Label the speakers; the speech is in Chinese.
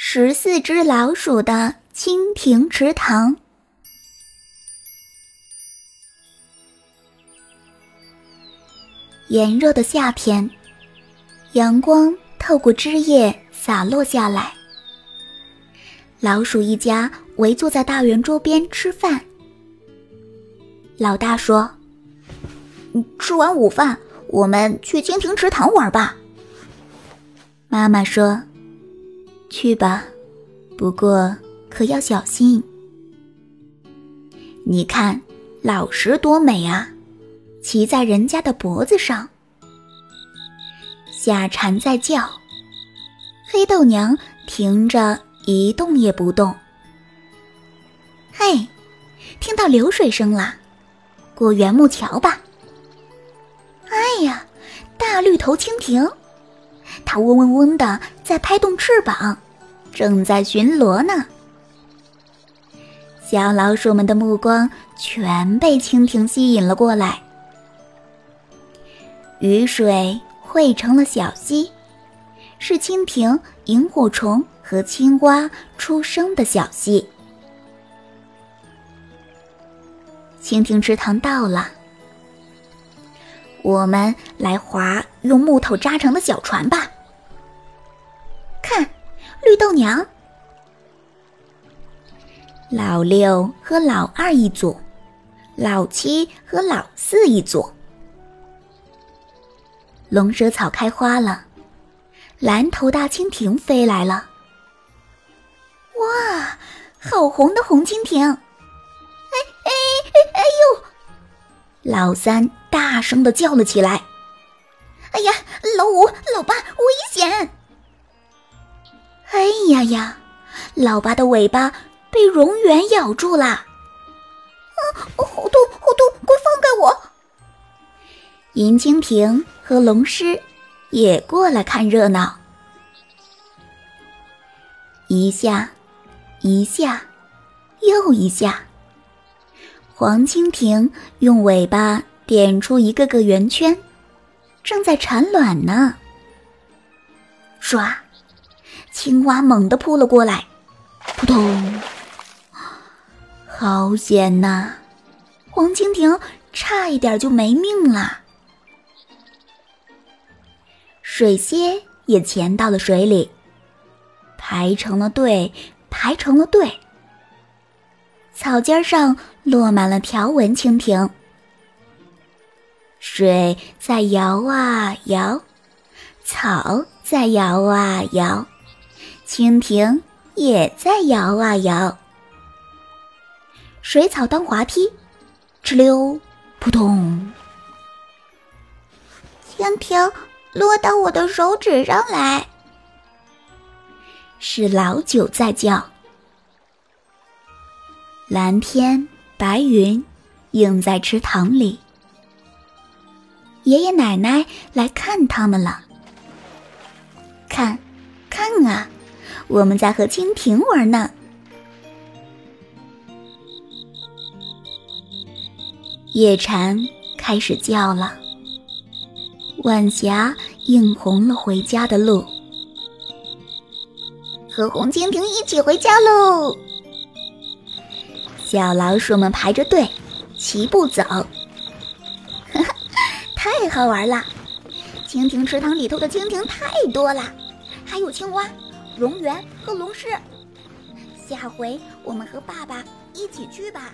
Speaker 1: 十四只老鼠的蜻蜓池塘。炎热的夏天，阳光透过枝叶洒落下来。老鼠一家围坐在大圆桌边吃饭。老大说：“
Speaker 2: 吃完午饭，我们去蜻蜓池塘玩吧。”
Speaker 1: 妈妈说。去吧，不过可要小心。你看，老石多美啊，骑在人家的脖子上。夏蝉在叫，黑豆娘停着一动也不动。嘿，听到流水声了，过圆木桥吧。哎呀，大绿头蜻蜓。它嗡嗡嗡的在拍动翅膀，正在巡逻呢。小老鼠们的目光全被蜻蜓吸引了过来。雨水汇成了小溪，是蜻蜓、萤火虫和青蛙出生的小溪。蜻蜓池塘到了，我们来划用木头扎成的小船吧。豆娘、老六和老二一组，老七和老四一组。龙舌草开花了，蓝头大蜻蜓飞来了。哇，好红的红蜻蜓！哎哎哎哎呦！老三大声的叫了起来。
Speaker 2: 哎呀，老五、老八，危险！
Speaker 1: 哎呀呀！老八的尾巴被蝾螈咬住了，啊，
Speaker 2: 好痛，好痛！快放开我！
Speaker 1: 银蜻蜓和龙狮也过来看热闹，一下，一下，又一下。黄蜻蜓用尾巴点出一个个圆圈，正在产卵呢。唰！青蛙猛地扑了过来，扑通！好险呐！黄蜻蜓差一点就没命了。水蝎也潜到了水里，排成了队，排成了队。草尖上落满了条纹蜻蜓，水在摇啊摇，草在摇啊摇。蜻蜓也在摇啊摇，水草当滑梯，哧溜，扑通。
Speaker 2: 蜻蜓落到我的手指上来，
Speaker 1: 是老九在叫。蓝天白云映在池塘里，爷爷奶奶来看他们了。我们在和蜻蜓玩呢。夜蝉开始叫了，晚霞映红了回家的路。
Speaker 2: 和红蜻蜓一起回家喽！
Speaker 1: 小老鼠们排着队，齐步走。哈哈，太好玩了！蜻蜓池塘里头的蜻蜓太多了，还有青蛙。龙源和龙狮，下回我们和爸爸一起去吧。